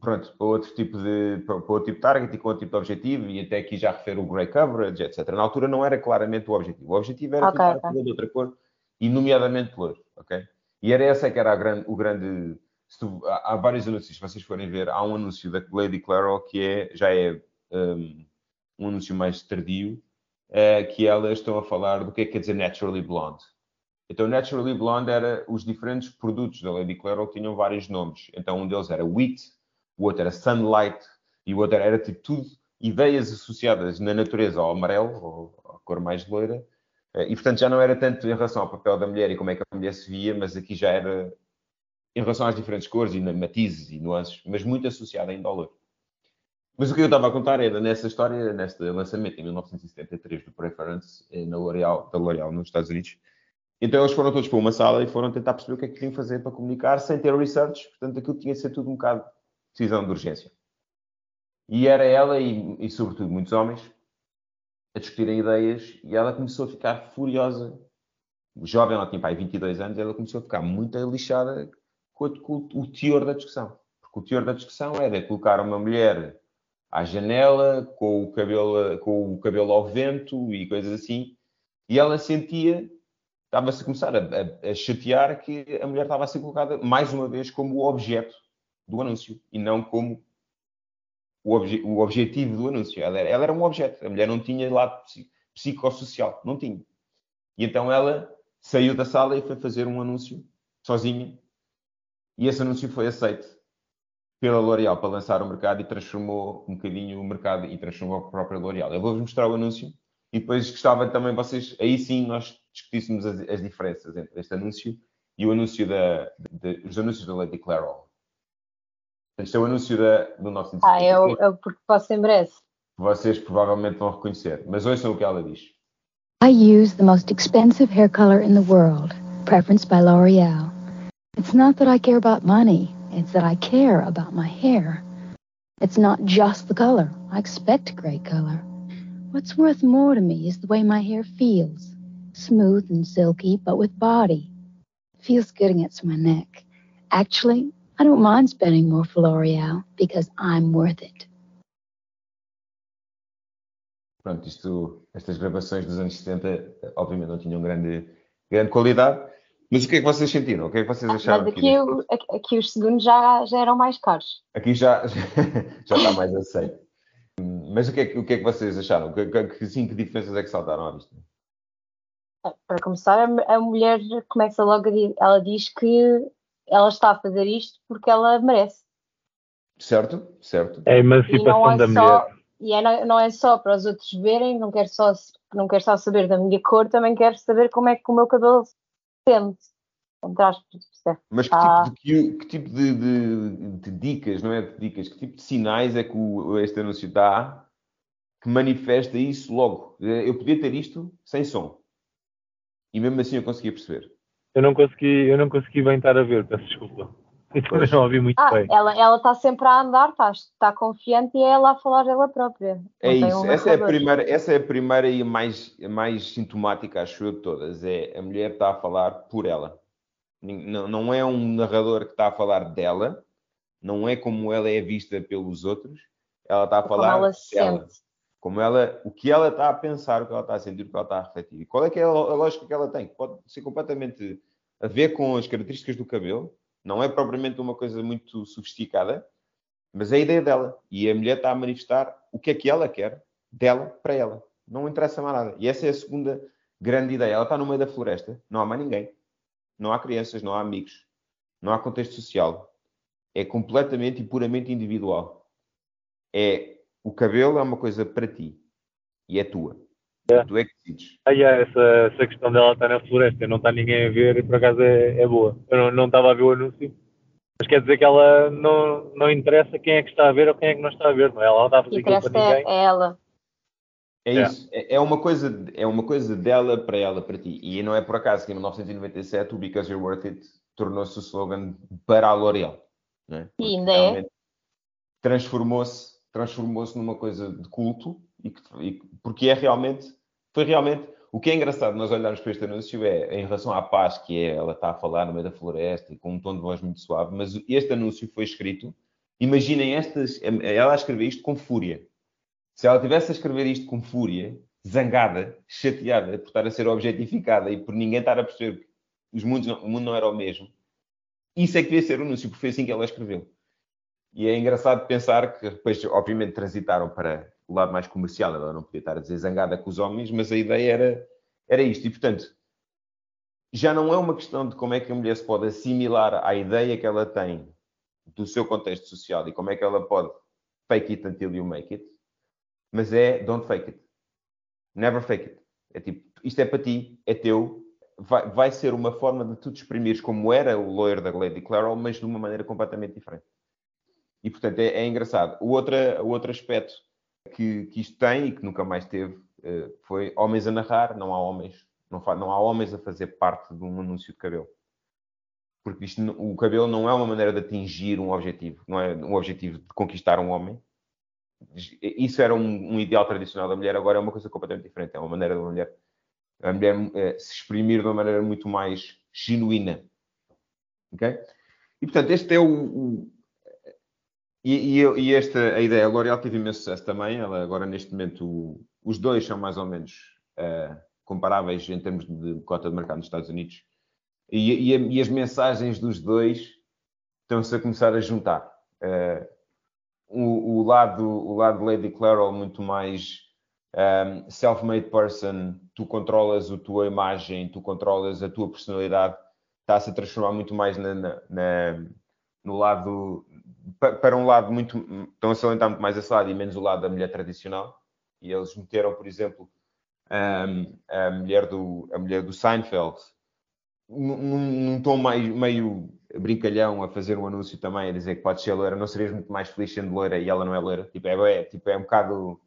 pronto, para outro tipo de para, outro tipo de target e com outro tipo de objetivo e até aqui já refere o grey coverage, etc. Na altura não era claramente o objetivo. O objetivo era Ok, pintar ok. o cabelo de outra cor e nomeadamente loiro, ok? E era essa que era grande, o grande tu- há, há vários anúncios, se vocês forem ver, há um anúncio da Lady Claro que é, já é um, um anúncio mais tardio, eh, que elas estão a falar do que é que quer dizer Naturally Blonde. Então, Naturally Blonde era os diferentes produtos da Lady Claro que tinham vários nomes. Então, um deles era Wheat, o outro era Sunlight e o outro era tipo tudo ideias associadas na natureza ao amarelo, ou à cor mais loira. Eh, E, portanto, já não era tanto em relação ao papel da mulher e como é que a mulher se via, mas aqui já era em relação às diferentes cores e matizes e nuances, mas muito associado ainda ao loiro. Mas o que eu estava a contar era nessa história, neste lançamento em 1973 do Preference eh, na da L'Oréal nos Estados Unidos. Então eles foram todos para uma sala e foram tentar perceber o que é que queriam fazer para comunicar sem ter research, portanto aquilo tinha de ser tudo um bocado decisão de urgência. E era ela e, e sobretudo muitos homens a discutirem ideias e ela começou a ficar furiosa. Jovem, ela tinha pai 22 anos, ela começou a ficar muito lixada com, o- com o teor da discussão. Porque o teor da discussão era colocar uma mulher à janela, com o cabelo, com o cabelo ao vento e coisas assim, e ela sentia, estava-se a começar a, a- a chatear que a mulher estava a ser colocada mais uma vez como o objeto do anúncio e não como o, obje- o objetivo do anúncio. Ela era, ela era um objeto, a mulher não tinha lado psi- psicossocial, não tinha. E então ela saiu da sala e foi fazer um anúncio sozinha, e esse anúncio foi aceito pela L'Oréal para lançar o mercado e transformou um bocadinho o mercado e transformou a própria L'Oréal. Eu vou-vos mostrar o anúncio e depois gostava também vocês, aí sim nós discutíssemos as, as diferenças entre este anúncio e o anúncio da, de- os anúncios da Lady Clairol. Este é o anúncio da, do 1973, Ah, é o, é o porque posso em breve. vocês provavelmente vão reconhecer. Mas ouçam o que ela diz. I use the most expensive hair color in the world, preferenced by L'Oreal. It's not that I care about money, it's that I care about my hair. It's not just the color. I expect great color. What's worth more to me is the way my hair feels. Smooth and silky, but with body. Feels good against my neck. Actually, I don't mind spending more for L'Oreal because I'm worth it. Pronto, isto, estas gravações dos anos 70, obviamente não tinham grande, grande qualidade. Mas o que é que vocês sentiram? O que é que vocês acharam? Mas aqui aqui, os segundos já, já eram mais caros. Aqui já, já está mais aceito. Mas o que, é que, o que é que vocês acharam? Que, que, sim, que diferenças é que saltaram à vista? Para começar, a, a mulher começa logo a dizer, ela diz que ela está a fazer isto porque ela merece. Certo? Certo. É a E não emancipação é da só, mulher. e é, não- não é só para os outros verem, não quero só, não quero só saber da minha cor, também quero saber como é que o meu cabelo Mas que Ah. tipo, de, que- que tipo de, de- de dicas, não é de dicas, que tipo de sinais é que o- este anúncio dá que manifesta isso logo? Eu podia ter isto sem som. E mesmo assim eu conseguia perceber. Eu não consegui, eu não consegui bem estar a ver, peço desculpa. Eu também não ouvi muito Ah, bem. ela ela está sempre a andar, está, está confiante e é ela a falar dela própria. É isso. um Essa é, a primeira, essa é a primeira e a mais, mais sintomática, acho eu, de todas. É a mulher está a falar por ela. Não, não é um narrador que está a falar dela, não é como ela é vista pelos outros, ela está a Como falar ela se dela. sente. Como ela, o que ela está a pensar, o que ela está a sentir, o que ela está a refletir. E qual é que é a lógica que ela tem? Pode ser completamente a ver com as características do cabelo, não é propriamente uma coisa muito sofisticada, mas é a ideia dela. E a mulher está a manifestar o que é que ela quer dela para ela. Não interessa mais nada. E essa é a segunda grande ideia. Ela está no meio da floresta, não há mais ninguém. Não há crianças, não há amigos, não há contexto social. É completamente e puramente individual. É o cabelo é uma coisa para ti e é tua. É. Tu é que decides. Ah, yeah, essa, essa questão dela estar na floresta e não está ninguém a ver, por acaso é, é boa. Eu não- não estava a ver o anúncio, mas quer dizer que ela não, não interessa quem é que está a ver ou quem é que não está a ver, não é? Ela não está a fazer aquilo interessa para é, ninguém. é ela. É É. isso. É, é uma coisa, é uma coisa dela para ela, para ti. E não é por acaso que em 1997 o Because You're Worth It tornou-se o slogan para a L'Oréal. não é? E ainda é. Transformou-se transformou-se numa coisa de culto e que, e- porque é realmente, foi realmente, o que é engraçado nós olharmos para este anúncio é em relação à paz que é, ela está a falar no meio da floresta e com um tom de voz muito suave, mas este anúncio foi escrito, imaginem estas, ela a escrever isto com fúria. Se ela tivesse a escrever isto com fúria, zangada, chateada por estar a ser objetificada e por ninguém estar a perceber que os mundos não- o mundo não era o mesmo, isso é que devia ser o anúncio, porque foi assim que ela escreveu. E é engraçado pensar que depois, obviamente, transitaram para o lado mais comercial. Ela não podia estar a dizer zangada com os homens, mas a ideia era, era isto. E, portanto, já não é uma questão de como é que a mulher se pode assimilar à ideia que ela tem do seu contexto social e como é que ela pode fake it until you make it, mas é don't fake it. Never fake it. É tipo, isto é para ti, é teu, vai, vai ser uma forma de tu te exprimires como era o lawyer da Lady Claro, mas de uma maneira completamente diferente. E, portanto, é, é engraçado. O outro, o outro aspecto que, que isto tem e que nunca mais teve eh, foi homens a narrar, não há homens, não, não há homens a fazer parte de um anúncio de cabelo. Porque isto, o cabelo não é uma maneira de atingir um objetivo, não é um objetivo de conquistar um homem. Isso era um, um ideal tradicional da mulher, agora é uma coisa completamente diferente. É uma maneira da mulher, a mulher eh, se exprimir de uma maneira muito mais genuína. Ok? E portanto, este é o- e, e, e esta a ideia, a L'Oréal teve imenso sucesso também. Ela agora, neste momento, o- os dois são mais ou menos eh, comparáveis em termos de cota de mercado nos Estados Unidos. E, e as mensagens dos dois estão-se a começar a juntar. Eh, o, o lado, o lado de Lady Clairol muito mais um, self-made person, tu controlas a tua imagem, tu controlas a tua personalidade, está-se a transformar muito mais na, na- na- no lado, para um lado muito, estão a salientar muito mais esse lado e menos o lado da mulher tradicional. E eles meteram, por exemplo, um, a, mulher do, a mulher do Seinfeld num, num- tom meio, meio brincalhão a fazer um anúncio também, a dizer que pode ser loira, não serias muito mais feliz sendo loira e ela não é loira. Tipo, é, é, tipo, é um bocado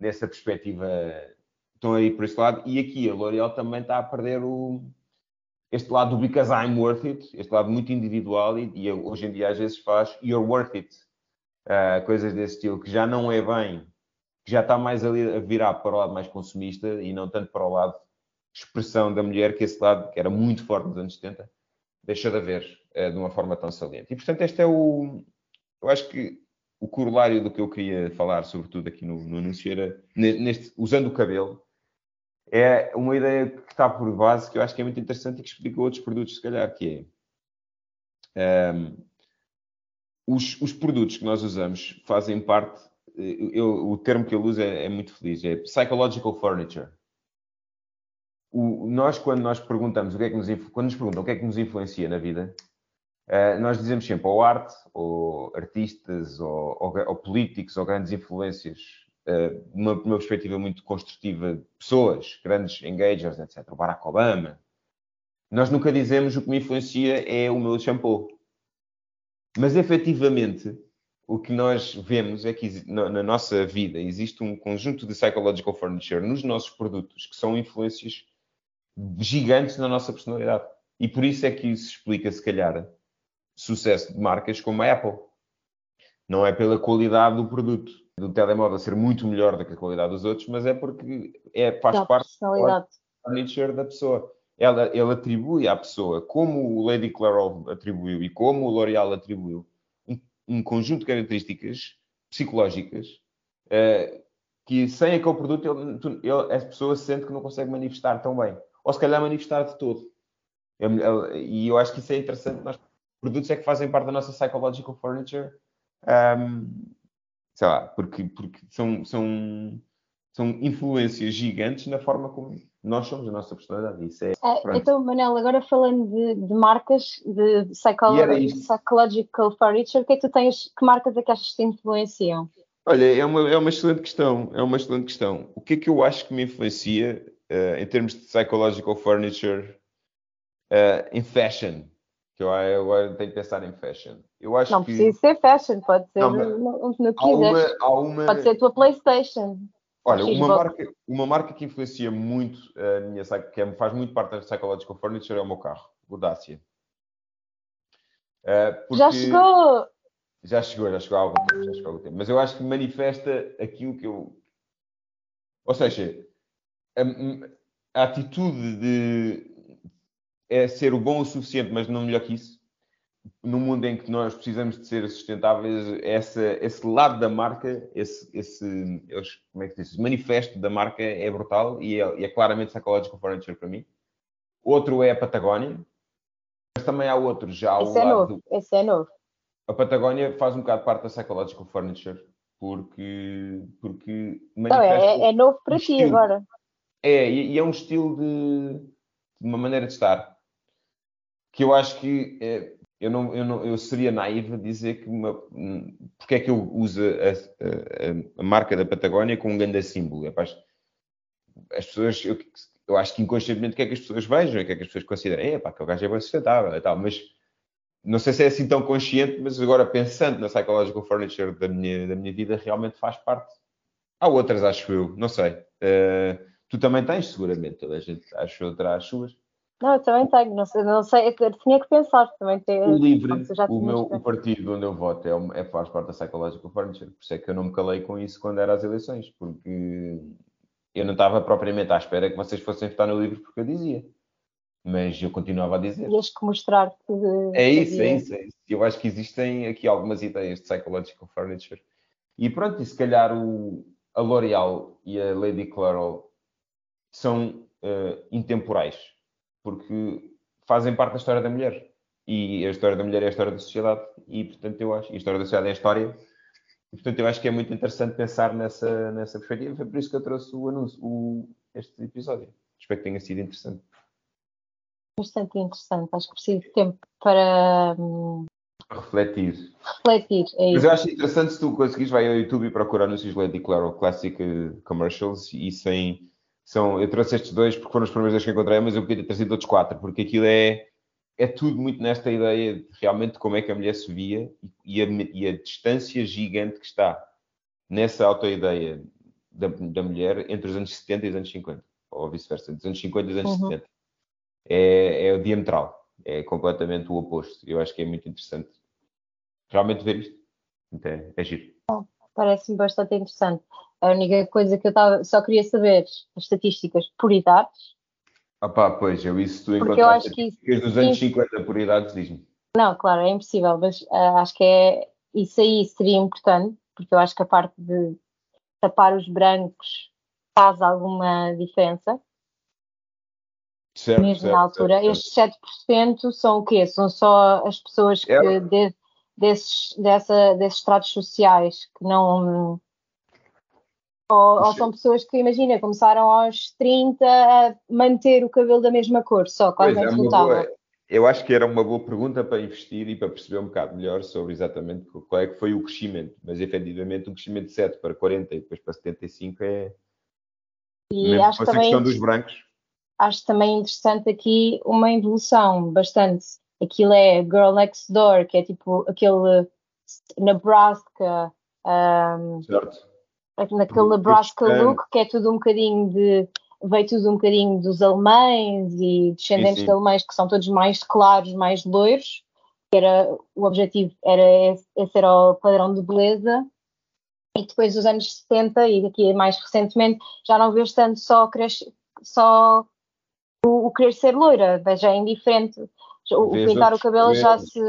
nessa perspectiva, estão aí por esse lado. E aqui a L'Oréal também está a perder o, este lado do because I'm worth it, este lado muito individual e, e hoje em dia às vezes faz you're worth it, Ah, coisas desse estilo, que já não é bem, que já está mais ali a virar para o lado mais consumista e não tanto para o lado expressão da mulher, que esse lado, que era muito forte nos anos 70, deixou de haver eh, de uma forma tão saliente. E, portanto, este é o... Eu acho que o corolário do que eu queria falar, sobretudo aqui no, no anúncio, era, ne- neste, usando o cabelo, é uma ideia que está por base, que eu acho que é muito interessante e que explica outros produtos, se calhar, que é... ehm, os, os produtos que nós usamos fazem parte... eh, eu- o termo que eu uso é, é muito feliz, é psychological furniture. O- nós, quando nós perguntamos o que é que nos, quando nos perguntam o que é que nos influencia na vida, eh, nós dizemos sempre ou arte, ou artistas, ou, ou ou políticos, ou grandes influências, eh, numa, numa perspectiva muito construtiva, de pessoas, grandes engagers, etc. O Barack Obama. Nós nunca dizemos o que me influencia é o meu shampoo. Mas efetivamente, o que nós vemos é que na nossa vida existe um conjunto de psychological furniture nos nossos produtos que são influências gigantes na nossa personalidade. E por isso é que isso explica, se calhar, sucesso de marcas como a Apple. Não é pela qualidade do produto, do telemóvel ser muito melhor do que a qualidade dos outros, mas é porque é, faz Da parte do furniture da pessoa. Ela, ele atribui à pessoa, como o Lady Clairol atribuiu e como o L'Oréal atribuiu, um, um conjunto de características psicológicas eh, que sem aquele produto ele, ele- a pessoa sente que não consegue manifestar tão bem. Ou se calhar manifestar de todo. Eu- E eu acho que isso é interessante. Nós, produtos é que fazem parte da nossa psychological furniture. ahm, sei lá, porque, porque são, são, são influências gigantes na forma como nós somos, a nossa personalidade. Isso é. É, então, Manel, agora falando de, de marcas de psychological furniture, o que é que tu tens, que marcas é que achas que te influenciam? Olha, é uma, é uma excelente questão. É uma excelente questão. O que é que eu acho que me influencia uh, em termos de psychological furniture uh, em fashion? Que eu agora tenho que pensar em fashion. Eu acho não que precisa ser fashion, pode ser Não, no, no que quiseres. uma, Pode ser a tua Playstation. Olha, uma marca, uma marca que influencia muito a minha, que é- faz muito parte da Psychological Furniture é o meu carro, o Dacia. Já porque- chegou! Já chegou, já chegou há algum tempo, já chegou algum tempo. Mas eu acho que manifesta aquilo que eu. Ou seja, a, a atitude de é ser o bom o suficiente, mas não melhor que isso. No mundo em que nós precisamos de ser sustentáveis, essa, esse lado da marca, esse, esse como é que diz? manifesto da marca é brutal e é, é claramente psychological furniture para mim. Outro é a Patagónia, mas também há outros, já ao Esse é lado novo, esse é novo. a Patagónia faz um bocado parte da Psychological Furniture, porque, porque Então, manifesta... é, é novo para ti estilo. agora. É, e, e é um estilo de, de uma maneira de estar. Que eu acho que é, eu, não, eu, não, eu seria naivo a dizer que uma, hum, porque é que eu uso a, a- a- marca da Patagónia como um grande símbolo. É, pá, as, as pessoas, eu, eu acho que inconscientemente o que é que as pessoas vejam, o que é que as pessoas consideram, é pá, que o gajo é bem sustentável e tal, mas não sei se é assim tão consciente, mas agora pensando na psychological furniture da minha, da minha vida, realmente faz parte. Há outras, acho eu, não sei. Eh, tu também tens, seguramente, toda a gente, acho eu, terá as suas. Não, eu também tenho, não sei, não sei, eu tinha que pensar também. Ter, O LIVRE, o, meu, o partido onde eu voto, é, é, faz parte da psychological furniture. Por isso é que eu não me calei com isso quando era às eleições, porque eu não estava propriamente à espera que vocês fossem votar no LIVRE porque eu dizia. Mas eu continuava a dizer. Tinhas que mostrar que. É isso, é isso, é isso. Eu acho que existem aqui algumas ideias de psychological furniture. E pronto, e se calhar o, a L'Oréal e a Lady Clairol são eh, intemporais, porque fazem parte da história da mulher. E a história da mulher é a história da sociedade. E portanto eu acho, e a história da sociedade é a história. E portanto eu acho que é muito interessante pensar nessa, nessa perspectiva. Foi por isso que eu trouxe o anúncio, o, este episódio. Espero que tenha sido interessante. Bastante interessante. Acho que preciso de tempo para hum, Refletir. refletir. É Mas isso. eu acho interessante se tu conseguires, vai ao YouTube e procurar anúncios Lady Claro Classic Commercials e sem. São, eu trouxe estes dois porque foram os primeiros dois que encontrei, mas eu podia ter trazido outros quatro, porque aquilo é, é tudo muito nesta ideia de realmente como é que a mulher se via e, e a, e a distância gigante que está nessa auto-ideia da, da mulher entre os anos 70 e os anos 50, ou vice-versa, dos anos 50 e os anos Uhum. 70. É, é o diametral, é completamente o oposto. Eu acho que é muito interessante realmente ver isto. Então, é, giro. Parece-me bastante interessante. A única coisa que eu só queria saber, as estatísticas por idades. Ah pá, pois, eu isso tu Porque eu acho que isso- estatísticas dos anos sim. 50 por idades, diz-me. Não, claro, é impossível, mas ah, acho que é isso aí seria importante, porque eu acho que a parte de tapar os brancos faz alguma diferença, Certo, mesmo certo, na altura. certo, Estes 7% são o quê? São só as pessoas que É. de- desses, dessa, desses estratos sociais que não. Ou, ou são pessoas que, imagina, começaram aos 30 a manter o cabelo da mesma cor, só, quase Pois, é boa, eu acho que era uma boa pergunta para investir e para perceber um bocado melhor sobre exatamente qual é que foi o crescimento. Mas efetivamente o crescimento de 7 para 40 e depois para 75 é E mesmo acho também questão dos brancos. acho também interessante aqui uma evolução bastante. Aquilo é Girl Next Door, que é tipo aquele Nebraska, um, Certo. Naquele Nebraska Pakistan. look, que é tudo um bocadinho de. veio tudo um bocadinho dos alemães e descendentes sim. de alemães que são todos mais claros, mais loiros. Que era, o objetivo era esse, esse era o padrão de beleza. E depois dos anos 70 e aqui mais recentemente já não vês tanto só, cresce, só o, o querer ser loira, já é indiferente. O, o pintar o cabelo já se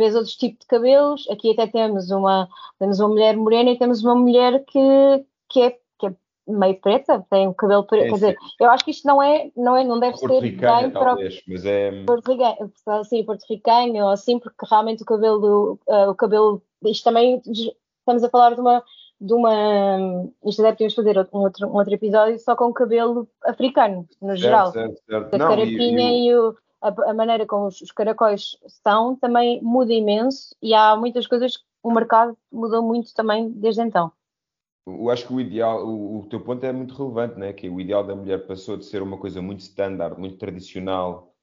vês outros tipos de cabelos. Aqui até temos uma, temos uma mulher morena e temos uma mulher que, que, é, que é meio preta, tem o cabelo preto. É, Quer dizer, eu acho que isto não é, não, é, não deve ser bem talvez, mas é. porto-ricanho, assim, porto-ricanho ou assim, porque realmente o cabelo, ah, o cabelo, isto também estamos a falar de uma, de uma, isto até podíamos fazer um outro, um outro episódio só com o cabelo africano, no geral. Certo, certo, certo. A carapinha e e, o- a, a maneira como os, os caracóis são também muda imenso e há muitas coisas o mercado mudou muito também desde então. Eu acho que o ideal, o, o teu ponto é muito relevante, né? Que o ideal da mulher passou de ser uma coisa muito standard, muito tradicional,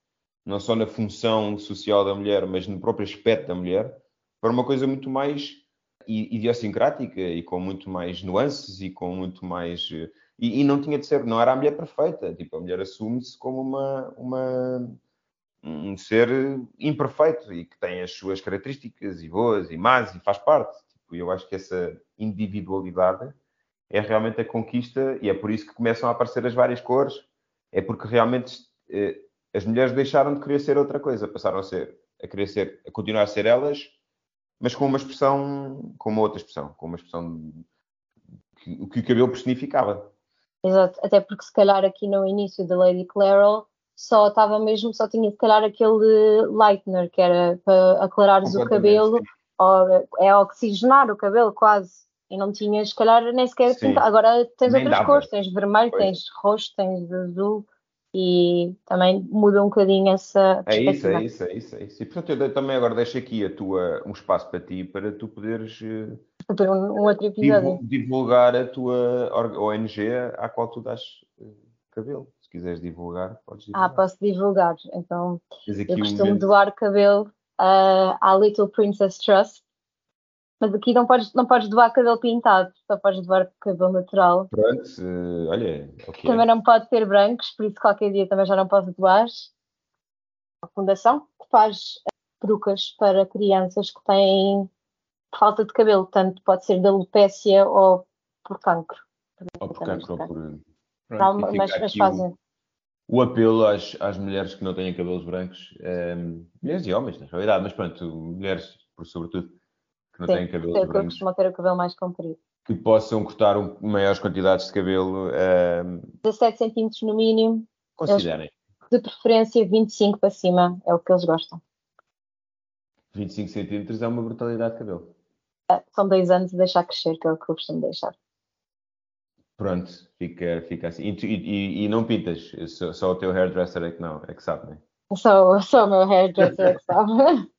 não só na função social da mulher, mas no próprio aspecto da mulher, para uma coisa muito mais idiosincrática e com muito mais nuances e com muito mais. eh, E, e não tinha de ser, não era a mulher perfeita. Tipo, a mulher assume-se como uma, uma, um ser imperfeito e que tem as suas características e boas e más e faz parte. Tipo, eu acho que essa individualidade é realmente a conquista e é por isso que começam a aparecer as várias cores. É porque realmente eh, as mulheres deixaram de querer ser outra coisa, passaram a ser, a querer ser, a continuar a ser elas, mas com uma expressão, com uma outra expressão, com uma expressão que, que o cabelo personificava. Exato, até porque se calhar aqui no início da Lady Clairol só estava mesmo, só tinha se calhar aquele lightener que era para aclarares o cabelo, ou, é oxigenar o cabelo quase, e não tinha se calhar nem sequer pintar. Agora tens Nem outras dava. cores, tens vermelho, Pois. tens roxo, tens azul e também muda um bocadinho essa É isso, é isso, é isso, é isso. E portanto, eu também agora deixo aqui a tua, um espaço para ti, para tu poderes eh, Para um, um outro episódio. divu- divulgar a tua ONG à qual tu dás eh, cabelo. Se quiseres divulgar, podes Ah, divulgar. posso divulgar. Então, eu um costumo doar cabelo ah, à Little Princess Trust, mas aqui não podes, não podes doar cabelo pintado, só podes doar cabelo natural. Pronto, eh, olha, ok. Também não pode ter brancos, por isso qualquer dia também já não posso doar. A fundação que faz eh, perucas para crianças que têm falta de cabelo, tanto pode ser da alopécia ou por cancro. Ou por cancro, ou por... Pronto, mas, mas aqui o- fazem. o apelo às, às mulheres que não têm cabelos brancos, ehm, mulheres e homens, na realidade, mas pronto, mulheres, por sobretudo, que não Sim, têm cabelos que que brancos, costumam ter o cabelo mais comprido. que possam cortar um- maiores quantidades de cabelo, ehm, 17 centímetros no mínimo, considerem. de preferência 25 para cima, é o que eles gostam. 25 centímetros é uma brutalidade de cabelo. São dois anos de deixar crescer, que é o que eu costumo deixar. Pronto, fica, fica assim. E, tu- e- e- não pintas, só, só o teu hairdresser é que não, é que sabe, não é? Sou, sou o meu hairdresser, que sabe?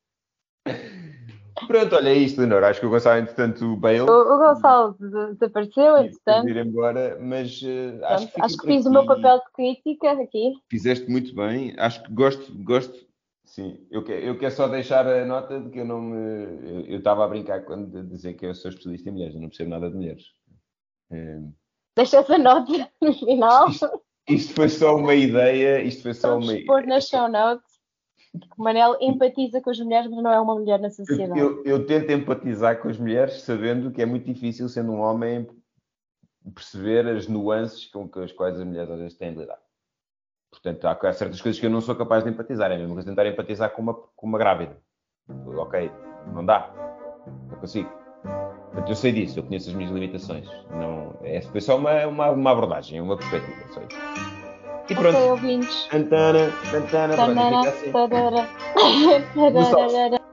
Pronto, olha é isto, Leonor. Acho que o Gonçalo, entretanto, o Bale. O, o Gonçalo de- desapareceu, entretanto. ir embora, mas eh, acho, fica Acho que fiz o aqui. meu papel de crítica aqui. Fizeste muito bem. Acho que gosto, gosto. Sim, eu, que- eu quero só deixar a nota de que eu não me. Eu estava a brincar quando dizer que eu sou especialista em mulheres, eu não percebo nada de mulheres. Eh, Deixa essa nota no final. Isto foi só uma ideia, isto foi só Vamos uma pôr nas show notes. O Manel empatiza com as mulheres, mas não é uma mulher na Eu, sociedade. eu- eu tento empatizar com as mulheres, sabendo que é muito difícil, sendo um homem, perceber as nuances com que as quais as mulheres às vezes têm de lidar. Portanto, há, certas coisas que eu não sou capaz de empatizar. É mesma coisa tentar empatizar com uma, com uma grávida. Ok, não dá. Não consigo. Portanto, eu sei disso, eu conheço as minhas limitações. Não, é, foi só uma, uma, uma abordagem, uma perspectiva. Só isso. E pronto. ouvintes. Tantana, tantana, pronto, Tanana, fica assim. tadara. No salto. Tadara.